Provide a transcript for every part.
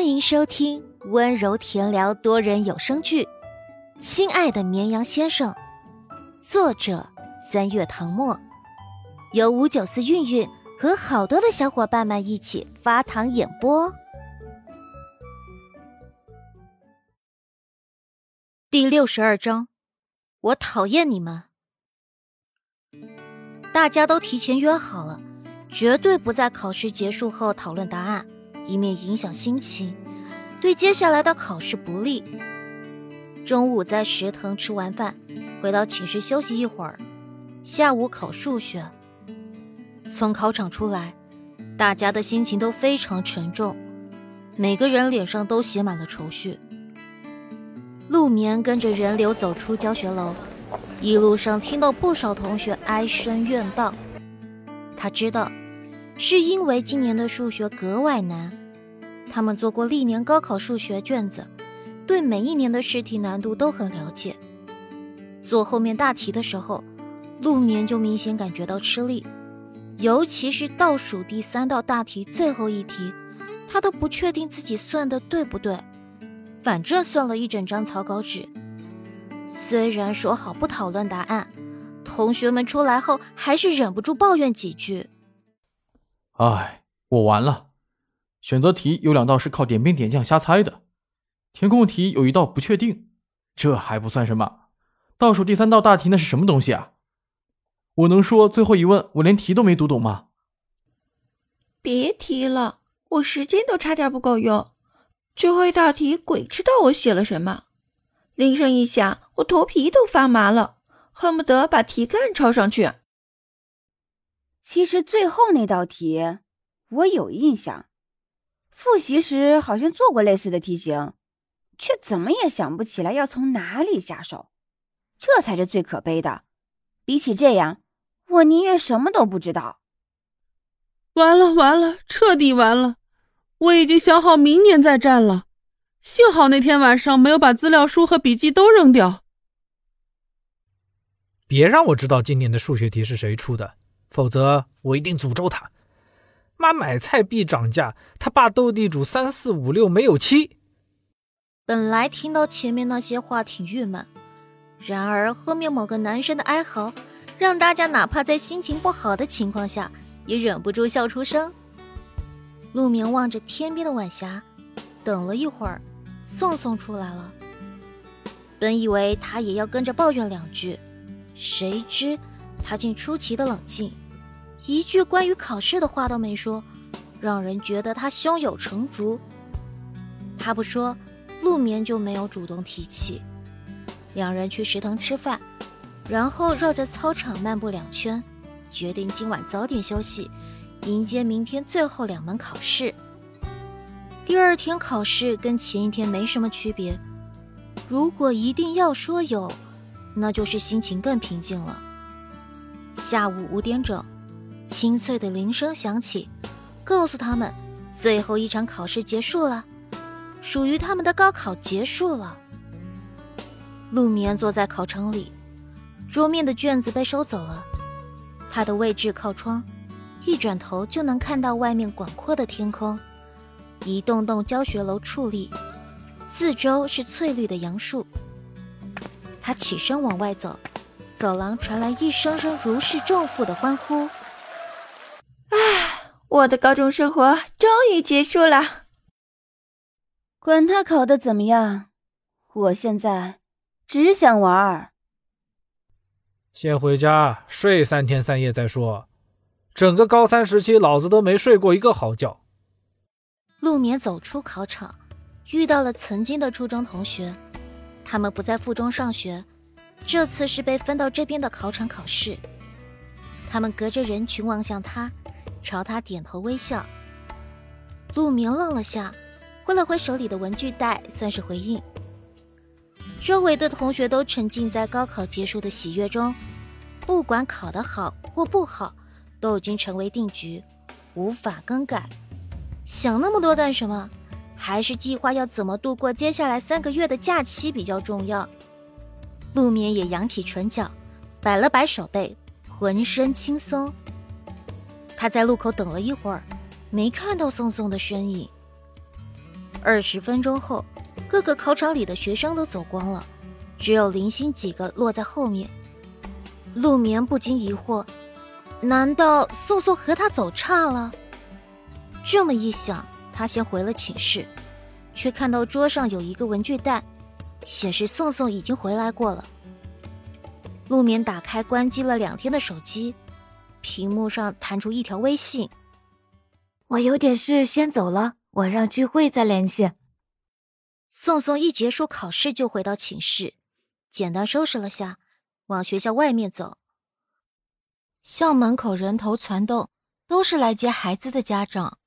欢迎收听温柔甜聊多人有声剧《亲爱的绵羊先生》，作者三月唐末，由五九四韵韵和好多的小伙伴们一起发糖演播。第六十二章，我讨厌你们！大家都提前约好了，绝对不在考试结束后讨论答案。以免影响心情，对接下来的考试不利。中午在食堂吃完饭，回到寝室休息一会儿。下午考数学。从考场出来，大家的心情都非常沉重，每个人脸上都写满了愁绪。陆眠跟着人流走出教学楼，一路上听到不少同学唉声怨道。他知道，是因为今年的数学格外难。他们做过历年高考数学卷子，对每一年的试题难度都很了解。做后面大题的时候，陆眠就明显感觉到吃力，尤其是倒数第三道大题最后一题，他都不确定自己算的对不对。反正算了一整张草稿纸。虽然说好不讨论答案，同学们出来后还是忍不住抱怨几句：“哎，我完了。”选择题有两道是靠点兵点将瞎猜的，填空题有一道不确定，这还不算什么，倒数第三道大题那是什么东西啊？我能说最后一问我连题都没读懂吗？别提了，我时间都差点不够用，最后一道题鬼知道我写了什么，铃声一响，我头皮都发麻了，恨不得把题干抄上去。其实最后那道题我有印象。复习时好像做过类似的题型，却怎么也想不起来要从哪里下手，这才是最可悲的。比起这样，我宁愿什么都不知道。完了完了，彻底完了！我已经想好明年再战了。幸好那天晚上没有把资料书和笔记都扔掉。别让我知道今年的数学题是谁出的，否则我一定诅咒他。妈买菜必涨价，他爸斗地主三四五六没有七。本来听到前面那些话挺郁闷，然而后面某个男生的哀嚎，让大家哪怕在心情不好的情况下，也忍不住笑出声。陆明望着天边的晚霞，等了一会儿，宋宋出来了。本以为他也要跟着抱怨两句，谁知他竟出奇的冷静。一句关于考试的话都没说，让人觉得他胸有成竹。他不说，陆眠就没有主动提起。两人去食堂吃饭，然后绕着操场漫步两圈，决定今晚早点休息，迎接明天最后两门考试。第二天考试跟前一天没什么区别，如果一定要说有，那就是心情更平静了。下午五点整。清脆的铃声响起，告诉他们最后一场考试结束了，属于他们的高考结束了。陆眠坐在考场里，桌面的卷子被收走了，他的位置靠窗，一转头就能看到外面广阔的天空，一栋栋教学楼矗立，四周是翠绿的杨树。他起身往外走，走廊传来一声声如释重负的欢呼。我的高中生活终于结束了。管他考的怎么样，我现在只想玩儿。先回家睡三天三夜再说。整个高三时期，老子都没睡过一个好觉。陆眠走出考场，遇到了曾经的初中同学，他们不在附中上学，这次是被分到这边的考场考试。他们隔着人群望向他。朝他点头微笑，陆明愣了下，挥了挥手里的文具袋，算是回应。周围的同学都沉浸在高考结束的喜悦中，不管考得好或不好，都已经成为定局，无法更改。想那么多干什么？还是计划要怎么度过接下来三个月的假期比较重要。陆眠也扬起唇角，摆了摆手背，浑身轻松。他在路口等了一会儿，没看到宋宋的身影。二十分钟后，各个考场里的学生都走光了，只有零星几个落在后面。陆眠不禁疑惑：难道宋宋和他走差了？这么一想，他先回了寝室，却看到桌上有一个文具袋，显示宋宋已经回来过了。陆眠打开关机了两天的手机，屏幕上弹出一条微信：“我有点事，先走了。我让聚会再联系。”宋宋一结束考试就回到寝室，简单收拾了下，往学校外面走。校门口人头攒动，都是来接孩子的家长。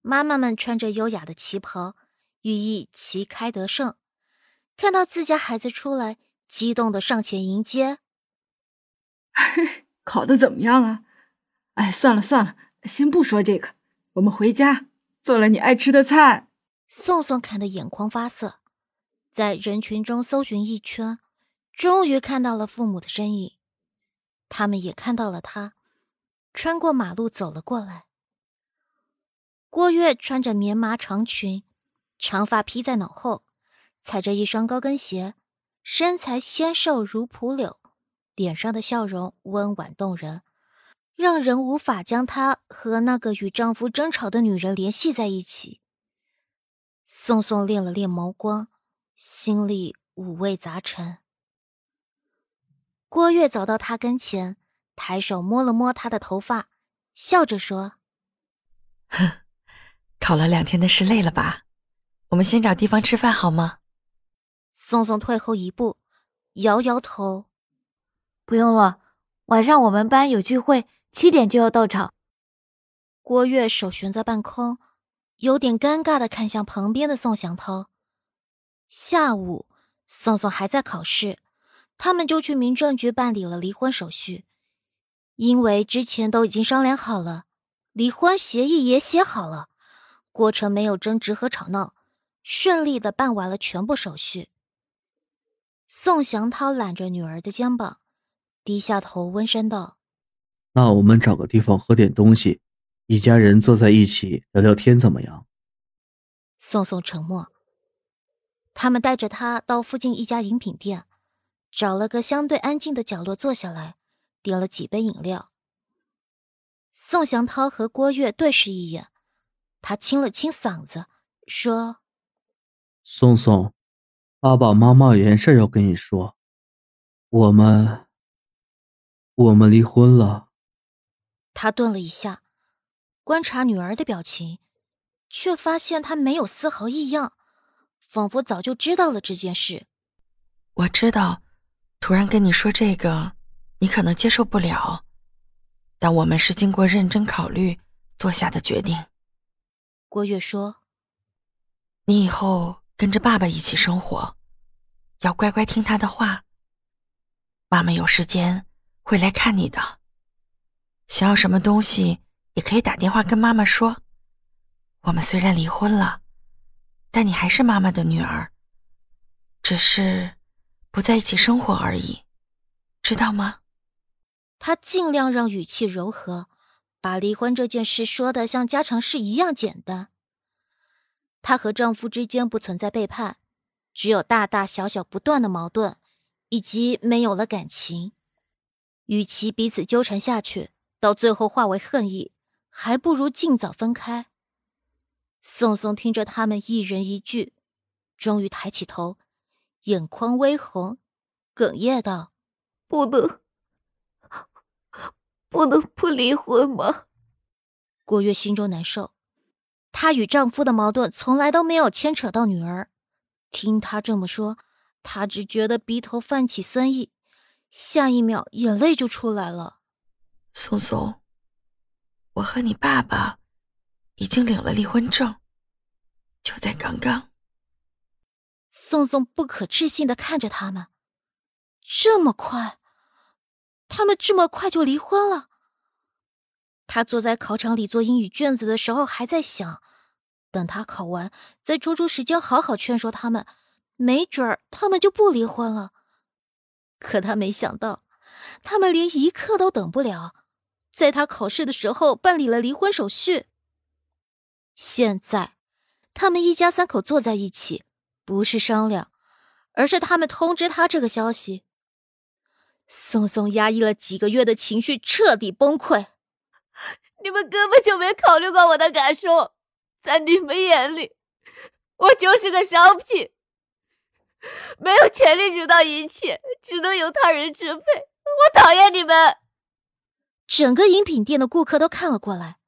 妈妈们穿着优雅的旗袍，寓意旗开得胜。看到自家孩子出来，激动的上前迎接。考的怎么样啊？哎，算了算了，先不说这个，我们回家做了你爱吃的菜。宋宋看得眼眶发涩，在人群中搜寻一圈，终于看到了父母的身影。他们也看到了他，穿过马路走了过来。郭月穿着棉麻长裙，长发披在脑后，踩着一双高跟鞋，身材纤瘦如蒲柳，脸上的笑容温婉动人，让人无法将她和那个与丈夫争吵的女人联系在一起。宋宋练了练眸光，心里五味杂陈。郭月走到他跟前，抬手摸了摸他的头发，笑着说：“哼。”考了两天的试累了吧？我们先找地方吃饭好吗？宋宋退后一步，摇摇头：“不用了，晚上我们班有聚会，七点就要到场。”郭月手悬在半空，有点尴尬的看向旁边的宋祥涛。下午，宋宋还在考试，他们就去民政局办理了离婚手续，因为之前都已经商量好了，离婚协议也写好了。过程没有争执和吵闹，顺利的办完了全部手续。宋祥涛揽着女儿的肩膀，低下头温声道：“那我们找个地方喝点东西，一家人坐在一起聊聊天，怎么样？”宋宋沉默。他们带着他到附近一家饮品店，找了个相对安静的角落坐下来，点了几杯饮料。宋祥涛和郭月对视一眼。他清了清嗓子，说：“宋宋，爸爸妈妈有件事要跟你说，我们，我们离婚了。”他顿了一下，观察女儿的表情，却发现她没有丝毫异样，仿佛早就知道了这件事。我知道，突然跟你说这个，你可能接受不了，但我们是经过认真考虑做下的决定。郭月说：“你以后跟着爸爸一起生活，要乖乖听他的话。妈妈有时间会来看你的。想要什么东西也可以打电话跟妈妈说。我们虽然离婚了，但你还是妈妈的女儿，只是不在一起生活而已，知道吗？”他尽量让语气柔和。把离婚这件事说的像家常事一样简单。她和丈夫之间不存在背叛，只有大大小小不断的矛盾，以及没有了感情。与其彼此纠缠下去，到最后化为恨意，还不如尽早分开。宋宋听着他们一人一句，终于抬起头，眼眶微红，哽咽道：“不能。”不能不离婚吗？郭月心中难受，她与丈夫的矛盾从来都没有牵扯到女儿。听她这么说，她只觉得鼻头泛起酸意，下一秒眼泪就出来了。松松，我和你爸爸已经领了离婚证，就在刚刚。宋宋不可置信的看着他们，这么快。他们这么快就离婚了。他坐在考场里做英语卷子的时候，还在想，等他考完，再抽出时间好好劝说他们，没准儿他们就不离婚了。可他没想到，他们连一刻都等不了，在他考试的时候办理了离婚手续。现在，他们一家三口坐在一起，不是商量，而是他们通知他这个消息。松松压抑了几个月的情绪彻底崩溃。你们根本就没考虑过我的感受，在你们眼里，我就是个商品，没有权利主导一切，只能由他人支配。我讨厌你们！整个饮品店的顾客都看了过来。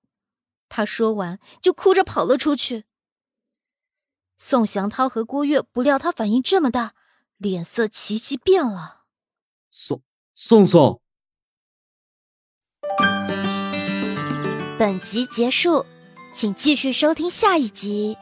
他说完就哭着跑了出去。宋祥涛和郭月不料他反应这么大，脸色齐齐变了。宋宋宋。本集结束，请继续收听下一集。